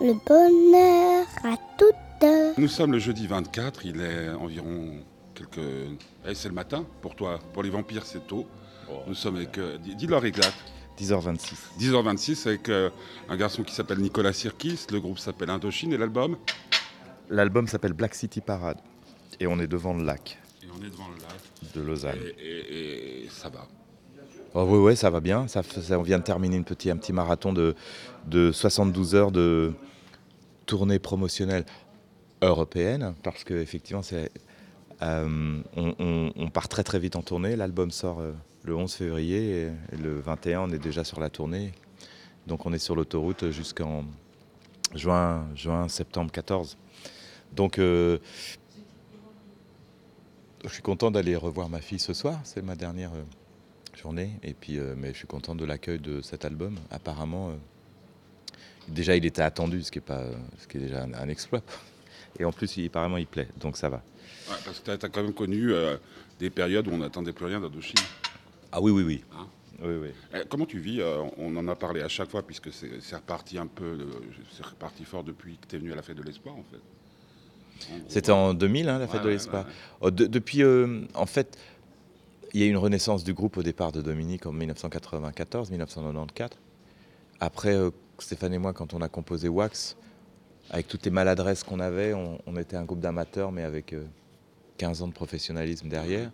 le bonheur à toutes. Nous sommes le jeudi 24, il est environ quelques... Eh, c'est le matin pour toi. Pour les vampires, c'est tôt. Nous sommes avec... euh, dis- Dis-leur exact. 10h26. 10h26 avec euh, un garçon qui s'appelle Nicolas Sirkis, le groupe s'appelle Indochine et l'album? L'album s'appelle Black City Parade. Et on est devant le lac Et on est devant le lac. de Lausanne. Et, et- et ça va. Oh, oui, ouais, ça va bien. Ça, on vient de terminer une petit, un petit marathon de, de 72 heures de tournée promotionnelle européenne. Parce qu'effectivement, euh, on, part très très vite en tournée. L'album sort euh, le 11 février et, le 21, on est déjà sur la tournée. Donc on est sur l'autoroute jusqu'en juin, juin, septembre 14. Donc euh, je suis content d'aller revoir ma fille ce soir. C'est ma dernière euh, journée. Et puis, mais je suis content de l'accueil de cet album. Apparemment, déjà il était attendu, ce qui est pas, ce qui est déjà un, un exploit. Et en plus, il, apparemment, il plaît. Donc ça va. Ouais, parce que tu as, quand même connu euh, des périodes où on n'attendait plus rien d'Indochine. Ah oui, oui, oui. Hein oui, oui. Eh, comment tu vis euh, On en a parlé à chaque fois puisque c'est reparti un peu, c'est reparti fort depuis que tu es venu à la fête de l'espoir en fait. C'était en 2000, hein, la ouais, fête de l'espoir. ouais. Oh, de- depuis, euh, en fait, il y a eu une renaissance du groupe au départ de Dominique en 1994-1994. Après, Stéphane et moi, quand on a composé Wax, avec toutes les maladresses qu'on avait, on, était un groupe d'amateurs, mais avec euh, 15 ans de professionnalisme derrière.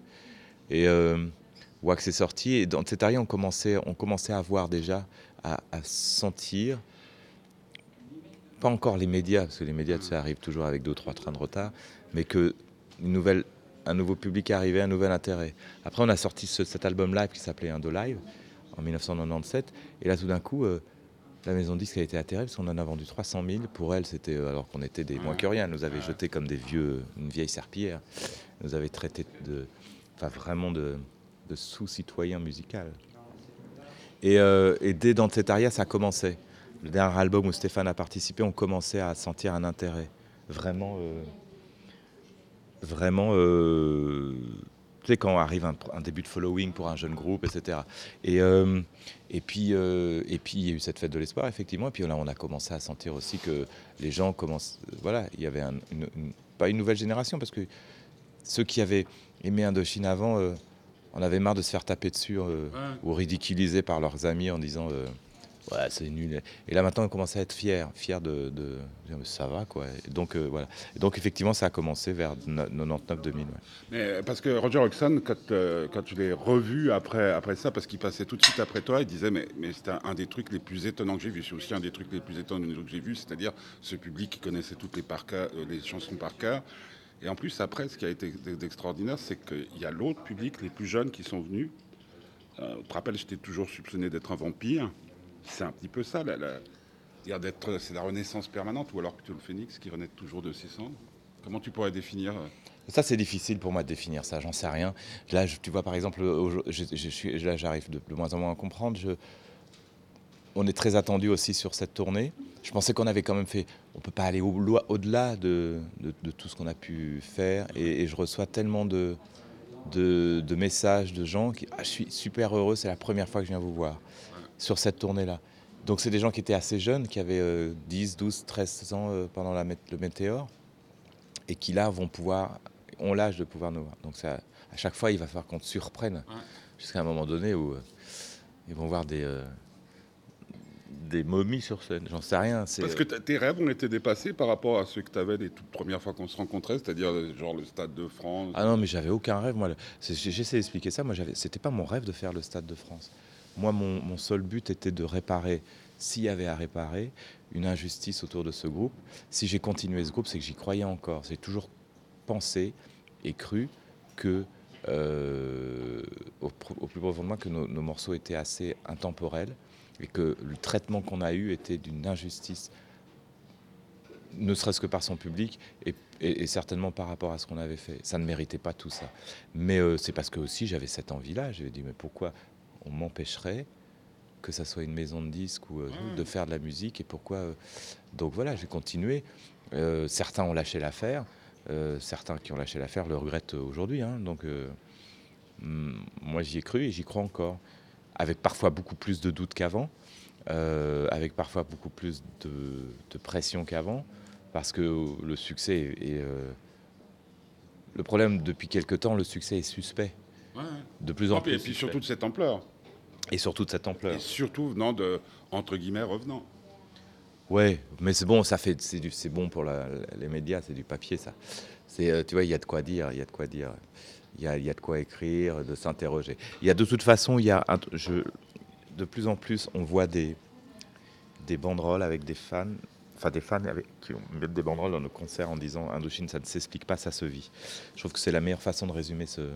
Et euh, Wax est sorti, et dans cette arrière, on commençait, on commençait à voir déjà, à, sentir, pas encore les médias, parce que les médias, ça arrive toujours avec deux trois trains de retard, mais que nouvelle, un nouveau public arrivé, un nouvel intérêt. Après, on a sorti ce- cet album live qui s'appelait Indo Live en 1997, et là, tout d'un coup, euh, la maison de disque a été atterrée parce qu'on en a vendu 300 000. Pour elle, c'était euh, alors qu'on était des moins que rien. Elle nous avait jetés comme des vieux, une vieille serpillière. Elle nous avait traité de, enfin vraiment de, de sous-citoyen musical. Et, euh, et dès dans cette aria, ça commençait. Le dernier album où Stéphane a participé, on commençait à sentir un intérêt. Vraiment, euh, vraiment, euh, tu sais, quand arrive un, un début de following pour un jeune groupe, etc. Et, euh, et, puis, euh, et puis, il y a eu cette fête de l'espoir, effectivement. Et puis là, on a commencé à sentir aussi que les gens commencent. Voilà, il y avait un- une, une- pas une nouvelle génération, parce que ceux qui avaient aimé Indochine avant, euh, on avait marre de se faire taper dessus euh, Ouais. ou ridiculiser par leurs amis en disant euh, ouais c'est nul. Et là maintenant on commence à être fiers, fiers de, ça va quoi. Donc euh, voilà. Donc effectivement ça a commencé vers 99-2000. ouais. Mais euh, parce que Roger Hodgson, quand, euh, quand je l'ai revu après, après ça, parce qu'il passait tout de suite après toi, il disait mais, mais c'était un, des trucs les plus étonnants que j'ai vu. C'est aussi un des trucs les plus étonnants que j'ai vu, c'est-à-dire ce public qui connaissait toutes les, par euh, les chansons par cœur. Et en plus, après, ce qui a été d'extraordinaire, c'est qu'il y a l'autre public, les plus jeunes qui sont venus. Euh, tu te rappelles, j'étais toujours soupçonné d'être un vampire. C'est un petit peu ça, la, d'être, c'est la renaissance permanente, ou alors plutôt le phénix qui renaît toujours de ses cendres. Comment tu pourrais définir euh, Ça, c'est difficile pour moi de définir ça, j'en sais rien. Là, tu vois, par exemple, je, là, j'arrive de, de moins en moins à comprendre. On est très attendu aussi sur cette tournée. Je pensais qu'on avait quand même fait. On peut pas aller au-delà de, tout ce qu'on a pu faire. Et, je reçois tellement de messages de gens qui. Ah, je suis super heureux, c'est la première fois que je viens vous voir sur cette tournée-là. Donc, c'est des gens qui étaient assez jeunes, qui avaient euh, 10, 12, 13 ans euh, pendant la, le météore et qui là vont pouvoir, ont l'âge de pouvoir nous voir. Donc ça, à chaque fois, il va falloir qu'on te surprenne Ouais. jusqu'à un moment donné où euh, ils vont voir des, euh, des momies sur scène. J'en sais rien. Parce que tes rêves ont été dépassés par rapport à ceux que tu avais les toutes premières fois qu'on se rencontrait, c'est-à-dire genre le Stade de France. Ah non, mais j'avais aucun rêve. Moi, j'essaie d'expliquer ça. Moi, c'était pas mon rêve de faire le Stade de France. Moi, mon, seul but était de réparer, s'il y avait à réparer, une injustice autour de ce groupe. Si j'ai continué ce groupe, c'est que j'y croyais encore. J'ai toujours pensé et cru que, euh, au, plus profond de moi, que nos, morceaux étaient assez intemporels et que le traitement qu'on a eu était d'une injustice ne serait-ce que par son public et certainement par rapport à ce qu'on avait fait. Ça ne méritait pas tout ça. Mais euh, c'est parce que aussi j'avais cette envie-là. J'ai dit mais pourquoi on m'empêcherait que ça soit une maison de disques ou euh, Ouais. de faire de la musique et pourquoi euh, Donc voilà, j'ai continué. Euh, certains ont lâché l'affaire. Certains qui ont lâché l'affaire le regrettent aujourd'hui. hein. Donc hum, moi j'y ai cru et j'y crois encore. Avec parfois beaucoup plus de doutes qu'avant. avec parfois beaucoup plus de, de pression qu'avant, parce que le succès est... le problème, depuis quelque temps, le succès est suspect. Ouais. De plus en Ah, plus. et puis surtout de cette ampleur. Et surtout de cette Et ampleur. surtout venant de, entre guillemets, revenant. Ouais, mais c'est bon, ça fait, c'est bon pour la- les médias, c'est du papier, ça. C'est, euh, tu vois, il y a de quoi dire, il y a de quoi dire, il y a, y a de quoi écrire, de s'interroger. Il y a de toute façon, il y a, un- je, de plus en plus, on voit des, des banderoles avec des fans, enfin des fans avec, qui mettent des banderoles dans nos concerts en disant Indochine, ça ne s'explique pas, ça se vit. Je trouve que c'est la meilleure façon de résumer ce,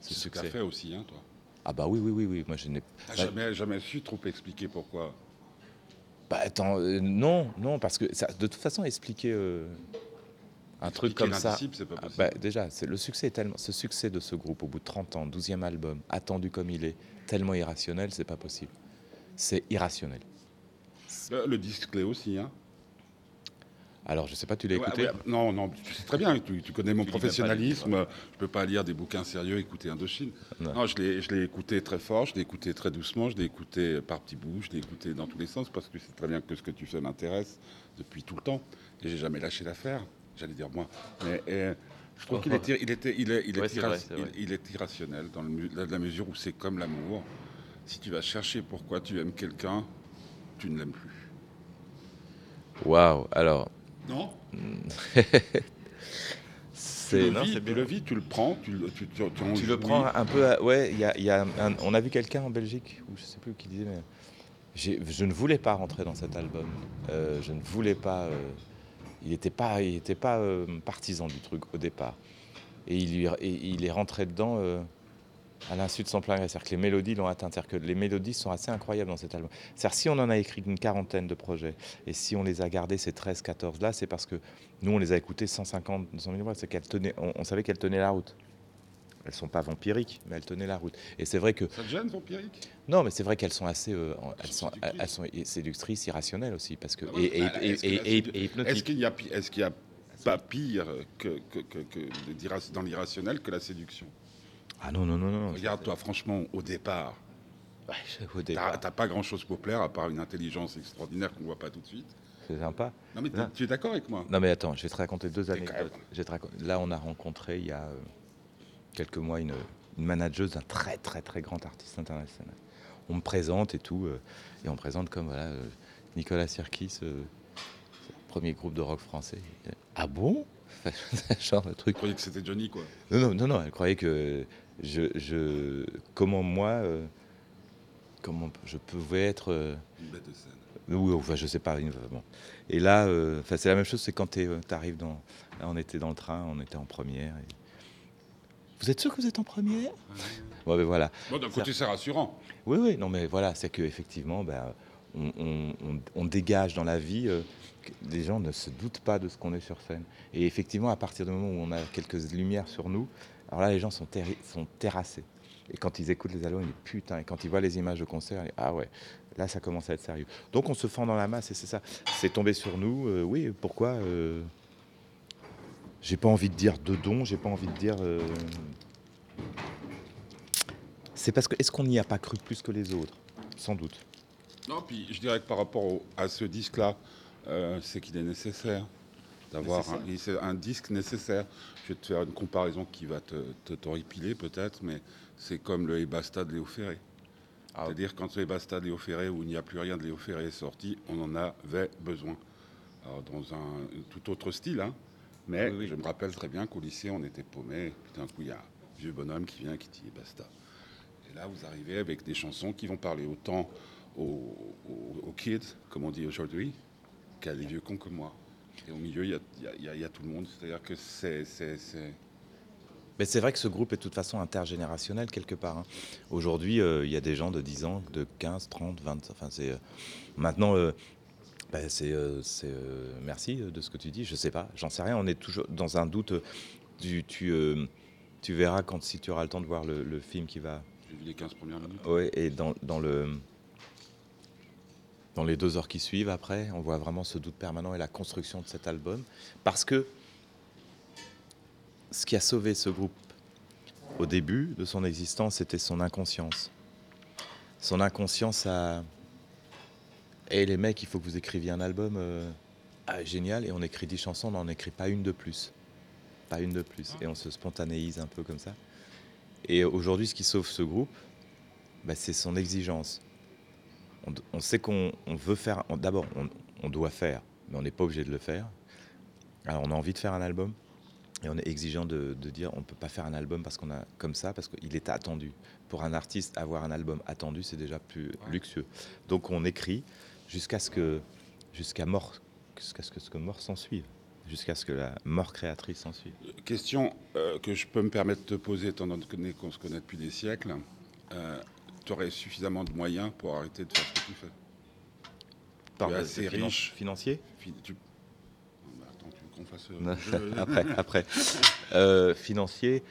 ce C'est ce que tu succès. fait aussi, hein, toi. Ah bah oui, oui, oui, oui. Moi, je n'ai jamais, jamais su trop expliquer pourquoi? Bah attends, euh, non, non, parce que ça, de toute façon, expliquer euh, un truc comme ça. pas ah, possible. bah, déjà, c'est le succès est tellement, ce succès de ce groupe au bout de 30 ans, 12e album, attendu comme il est, tellement irrationnel, c'est pas possible. C'est irrationnel. Le, le disque l'est aussi, hein. Alors, je sais pas, tu l'as écouté Non, non, tu sais très bien, tu, tu connais mon Tu professionnalisme. Je peux pas lire des bouquins sérieux, écouter Indochine. Non. Non, je l'ai, écouté très fort, je l'ai écouté très doucement, je l'ai écouté par petits bouts, je l'ai écouté dans tous les sens parce que c'est très bien que ce que tu fais m'intéresse depuis tout le temps et j'ai jamais lâché l'affaire. J'allais dire moi, mais je trouve qu'il est, il était, il est, il est, Ouais, c'est irra- vrai, c'est vrai. il- il est irrationnel dans le la, la mesure où c'est comme l'amour. Si tu vas chercher pourquoi tu aimes quelqu'un, tu ne l'aimes plus. Waouh, alors, Non c'est. non, tu le vis, tu le prends, tu, le- tu, tu, tu en Tu le jouis. prends un peu. à- ouais, il y a, il y a un- on a vu quelqu'un en Belgique, ou je sais plus qui disait, mais j'ai- je ne voulais pas rentrer dans cet album. Euh, je ne voulais pas. euh, il n'était pas, il était pas euh, partisan du truc au départ. Et il, lui, et il est rentré dedans euh, à l'insu de son plein gré. C'est-à-dire que les mélodies l'ont atteint. C'est-à-dire que les mélodies sont assez incroyables dans cet album. C'est-à-dire si on en a écrit une quarantaine de projets, et si on les a gardés, ces 13, 14 là, c'est parce que nous, on les a écoutés 150, 200 000 fois. C'est qu'elles tenaient, on, on savait qu'elles tenaient la route. Elles sont pas vampiriques, mais elles tenaient la route. Et c'est vrai que Ça te gêne, vampirique? Non, mais c'est vrai qu'elles sont assez, euh, elles sont, elles sont séductrices, irrationnelles aussi, parce que Ah ouais, et, et- bah, et- est-ce que qu'il y a, pi- est-ce qu'il y a pas pire que, que, que, que de d'irra- dans l'irrationnel que la séduction? Ah non non non non. Regarde-toi, franchement, au départ, Ouais, au t'as départ, t'as pas grand-chose pour plaire à part une intelligence extraordinaire qu'on voit pas tout de suite. c'est sympa. Non mais Non. tu es d'accord avec moi? Non mais attends, je vais te raconter deux anecdotes. même- Là, on a rencontré il y a euh, quelques mois une, une manageuse d'un très très très grand artiste international. On me présente et tout, euh, et on me présente comme voilà euh, Nicolas Sirkis, premier groupe de rock français. Ah bon? Genre le truc. Je croyais que c'était Johnny, quoi. Non, non, non, non, elle croyait que je, je comment moi, euh, comment je pouvais être, euh, Une bête de scène. oui, enfin, je sais pas, bon. Et là, euh, enfin, c'est la même chose, c'est quand tu arrives dans, là, on était dans le train, on était en première. et- Vous êtes sûr que vous êtes en première? Bon, ben voilà. Bon, d'un côté, c'est rassurant. Oui, oui, non, mais voilà, c'est que effectivement, ben, on, on- on- on dégage dans la vie. euh, les gens ne se doutent pas de ce qu'on est sur scène. Et effectivement, à partir du moment où on a quelques lumières sur nous, alors là, les gens sont, sont terrassés. Et quand ils écoutent les albums, ils disent putain. Et quand ils voient les images de concert, ils disent, ah ouais, là, ça commence à être sérieux. Donc, on se fend dans la masse et c'est ça. C'est tombé sur nous. euh, oui, pourquoi euh, J'ai pas envie de dire de don, j'ai pas envie de dire. euh, C'est parce que est-ce qu'on n'y a pas cru plus que les autres? Sans doute. Non, puis je dirais que par rapport à ce disque-là, c'est qu'il est nécessaire d'avoir un, disque nécessaire. Je vais te faire une comparaison qui va te, te t'horripiler peut-être, mais c'est comme le Et Basta de Léo Ferré. Ah, C'est-à-dire quand le Et Basta de Léo Ferré, où il n'y a plus rien de Léo Ferré est sorti, on en avait besoin. Alors, dans un tout autre style, hein, mais Oui, oui. je me rappelle très bien qu'au lycée, on était paumés. Puis d'un coup, il y a un vieux bonhomme qui vient qui dit Et Basta. Et là, vous arrivez avec des chansons qui vont parler autant aux, aux- aux kids, comme on dit aujourd'hui, qu'à des vieux cons comme moi. Et au milieu, il y a, y y tout le monde. C'est-à-dire que c'est... Mais c'est vrai que ce groupe est de toute façon intergénérationnel quelque part. hein. Aujourd'hui, euh, il y a des gens de 10 ans, de 15, 30, 20. Enfin, c'est euh, maintenant. euh, bah, c'est merci de ce que tu dis. Je sais pas, j'en sais rien. On est toujours dans un doute. Tu, tu, tu verras quand si tu auras le temps de voir le, le film qui va. J'ai vu les 15 premières minutes. Ouais, et dans, dans le dans les deux heures qui suivent après, on voit vraiment ce doute permanent et la construction de cet album. Parce que ce qui a sauvé ce groupe au début de son existence, c'était son inconscience. Son inconscience a, Et les mecs, il faut que vous écriviez un album euh, ah, génial. Et on écrit 10 chansons, on n'en écrit pas une de plus. Pas une de plus. Et on se spontanéise un peu comme ça. Et aujourd'hui, ce qui sauve ce groupe, bah, c'est son exigence. On, on sait qu'on on veut faire. D'abord, on, on doit faire, mais on n'est pas obligé de le faire. Alors, on a envie de faire un album. Et on est exigeant de, de dire on ne peut pas faire un album parce qu'on a comme ça, parce qu'il est attendu. Pour un artiste, avoir un album attendu, c'est déjà plus luxueux. Donc on écrit jusqu'à ce que jusqu'à mort, jusqu'à ce que, ce que mort s'en suive, jusqu'à ce que la mort créatrice s'en suive. Question euh, que je peux me permettre de te poser, étant donné qu'on se connaît depuis des siècles. Tu aurais suffisamment de moyens pour arrêter de faire ce que tu fais Par es le- assez finan- riche. financier. Fi- tu- Attends, tu veux qu'on fasse. Non, après, après. Euh, financier,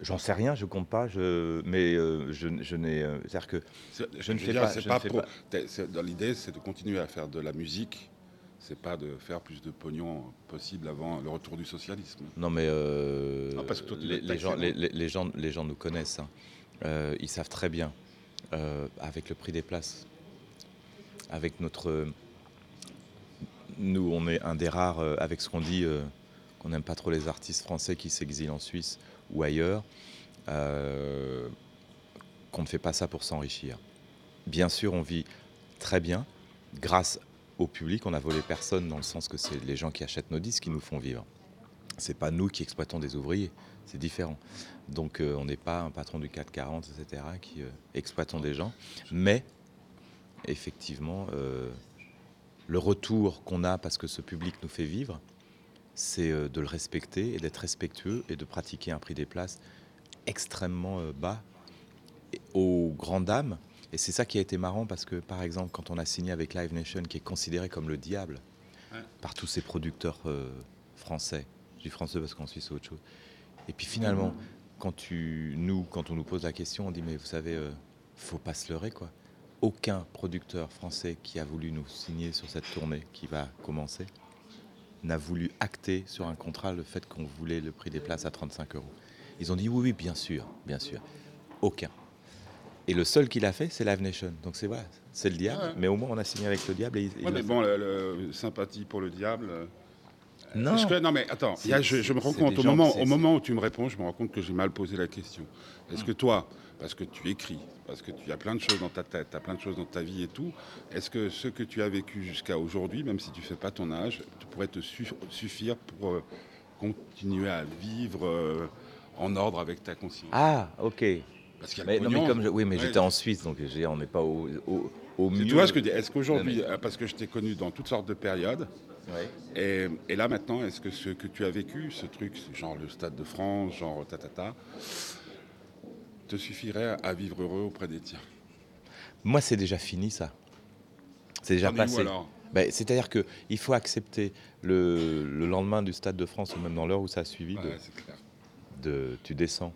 j'en sais rien, je compte pas, je, mais euh, je, je n'ai, euh, c'est-à-dire que Je ne fais dire, pas- je ne Dans l'idée, c'est de continuer à faire de la musique. C'est pas de faire plus de pognon possible avant le retour du socialisme. Non, mais euh, parce que toi, tu les, gens, les, les- les gens, les gens nous connaissent. hein. Euh, ils savent très bien, euh, avec le prix des places, avec notre. Nous, on est un des rares, euh, avec ce qu'on dit, euh, qu'on n'aime pas trop les artistes français qui s'exilent en Suisse ou ailleurs, qu'on ne fait pas ça pour s'enrichir. Bien sûr, on vit très bien grâce au public. On a volé personne dans le sens que c'est les gens qui achètent nos disques qui nous font vivre. C'est pas nous qui exploitons des ouvriers, c'est différent. Donc euh, on n'est pas un patron du 440, etc., qui euh, exploitons des gens. Mais effectivement, euh, le retour qu'on a parce que ce public nous fait vivre, c'est de le respecter et d'être respectueux et de pratiquer un prix des places extrêmement bas aux grandes dames. Et c'est ça qui a été marrant parce que, par exemple, quand on a signé avec Live Nation, qui est considéré comme le diable Ouais. par tous ces producteurs français, dis français parce qu'en Suisse c'est autre chose. Et puis finalement, quand tu, nous, quand on nous pose la question, on dit mais vous savez, euh, faut pas se leurrer quoi. Aucun producteur français qui a voulu nous signer sur cette tournée qui va commencer n'a voulu acter sur un contrat le fait qu'on voulait le prix des places à 35 euros. Ils ont dit oui, oui, bien sûr, bien sûr. Aucun. Et le seul qui l'a fait, c'est Live Nation. Donc c'est voilà, c'est le diable. Ouais. Mais au moins on a signé avec le diable. Et, Ouais, mais bon, le, le- sympathie pour le diable. Euh, non. que- non, mais attends, y a- je, je me rends compte, au moment, au où tu me réponds, je me rends compte que j'ai mal posé la question. Est-ce Hmm. que toi, parce que tu écris, parce que tu as plein de choses dans ta tête, tu as plein de choses dans ta vie et tout, est-ce que ce que tu as vécu jusqu'à aujourd'hui, même si tu fais pas ton âge, tu pourrais te su- suffire pour euh, continuer à vivre euh, en ordre avec ta conscience? Ah, ok. Parce qu'il y a Mais, non, mais comme je- oui, mais Ouais. j'étais en Suisse, donc on n'est pas au, au, au mieux. Tu vois ce que je dis Est-ce qu'aujourd'hui, mais- parce que je t'ai connu dans toutes sortes de périodes, Ouais. Et, et là maintenant, est-ce que ce que tu as vécu, ce truc, genre le Stade de France, genre tatata, te suffirait à vivre heureux auprès des tiens? Moi, c'est déjà fini ça. C'est déjà passé. Ben, C'est-à-dire qu'il faut accepter le, le lendemain du Stade de France, ou même dans l'heure où ça a suivi, de- Ouais, c'est clair. de, tu descends,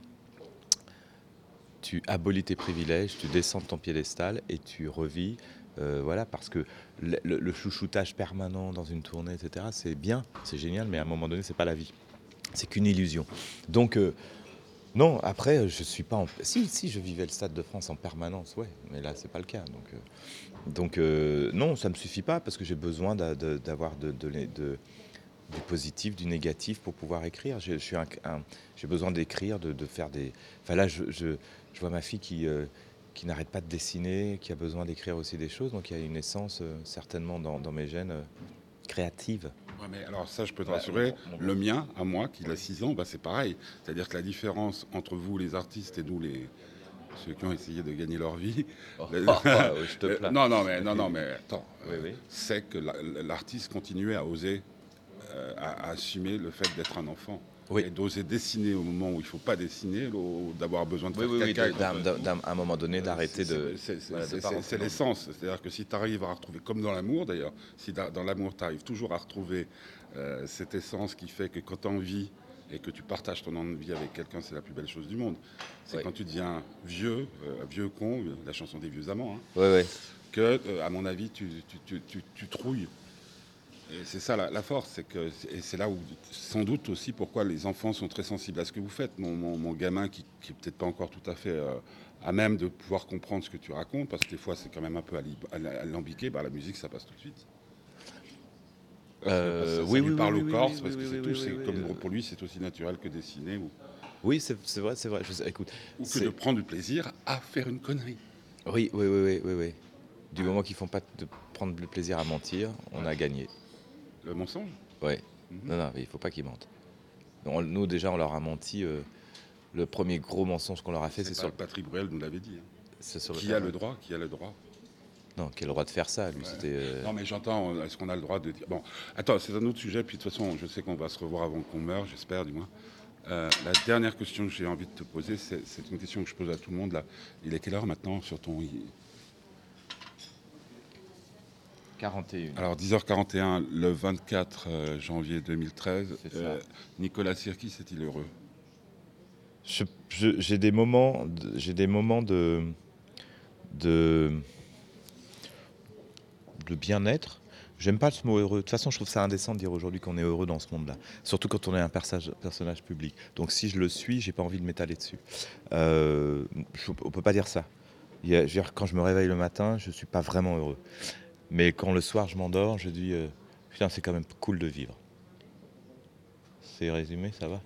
tu abolis tes privilèges, tu descends de ton piédestal et tu revis. Euh, voilà, parce que le, le- chouchoutage permanent dans une tournée, etc., c'est bien, c'est génial, mais à un moment donné, c'est pas la vie. C'est qu'une illusion. Donc, euh, non, après, je suis pas en. Si, si, je vivais le Stade de France en permanence, ouais, mais là, c'est pas le cas. Donc, euh, donc euh, non, ça me suffit pas parce que j'ai besoin d'avoir de, du positif, du négatif pour pouvoir écrire. J'ai besoin d'écrire, de, faire des. Enfin là, je, je- vois ma fille qui, euh, qui n'arrête pas de dessiner, qui a besoin d'écrire aussi des choses. Donc il y a une essence euh, certainement dans, dans mes gènes euh, créative. Ouais, mais alors ça, je peux te Ouais, rassurer, le mien, à moi, qui a 6 ans, bah, c'est pareil. C'est-à-dire que la différence entre vous, les artistes, et nous, les ceux qui ont essayé de gagner leur vie, je te le- plains. non, non, mais non, non, mais attends, Oui, oui. c'est que la- l'artiste continuait à oser, euh, à, à assumer le fait d'être un enfant. Oui. Et d'oser dessiner au moment où il ne faut pas dessiner, d'avoir besoin de faire oui, oui, caca. à un moment donné, d'arrêter C'est- de. C'est voilà, l'essence. C'est-à-dire que si tu arrives à retrouver, comme dans l'amour d'ailleurs, si dans l'amour tu arrives toujours à retrouver euh, cette essence qui fait que quand tu envie et que tu partages ton envie avec quelqu'un, c'est la plus belle chose du monde. C'est quand tu deviens vieux, euh, vieux con, la chanson des vieux amants, hein, que, euh, à mon avis, tu, tu, tu, tu- tu trouilles. C'est ça la, la force, c'est que c'est là où sans doute aussi pourquoi les enfants sont très sensibles à ce que vous faites. Mon, mon- mon gamin qui, qui est peut-être pas encore tout à fait euh, à même de pouvoir comprendre ce que tu racontes, parce que des fois c'est quand même un peu alambiqué, bah, la musique ça passe tout de suite. Euh, ça, ça oui, lui oui, parle oui, au corps, parce que c'est tout, c'est comme pour lui c'est aussi naturel que dessiner ou, Oui, c'est vrai, c'est vrai. Je sais- écoute, ou que de prendre du plaisir à faire une connerie. oui, oui, oui, oui, oui, oui. Du moment qu'ils font pas de prendre le plaisir à mentir, on a gagné. Le mensonge Ouais. Mhm. Non, non, il faut pas qu'ils mentent. On- nous déjà, on leur a menti. euh, le premier gros mensonge qu'on leur a fait, c'est sur, pas Patrick Bruel nous l'avait dit. hein. sur Qui a le droit Qui a le droit Non, qui a le droit de faire ça Lui, c'était. euh, Non, mais j'entends, euh, est-ce qu'on a le droit de dire. Bon, attends, c'est un autre sujet, puis de toute façon, je sais qu'on va se revoir avant qu'on meure, j'espère du moins. Euh, la dernière question que j'ai envie de te poser, c'est c'est une question que je pose à tout le monde là. Il est quelle heure maintenant sur ton. 41. Alors 10h41, le 24 euh, janvier 2013, C'est ça. euh, Nicolas Sirkis est-il heureux? J'ai des moments, de- j'ai des moments de, de, de bien-être. J'aime pas ce mot heureux. De toute façon, je trouve ça indécent de dire aujourd'hui qu'on est heureux dans ce monde-là. Surtout quand on est un personnage, personnage public. Donc si je le suis, j'ai pas envie de m'étaler dessus. Euh, je- on peut pas dire ça. Il y a- je veux dire, quand je me réveille le matin, je suis pas vraiment heureux. Mais quand le soir je m'endors, je dis euh, putain, c'est quand même cool de vivre. C'est résumé, ça va?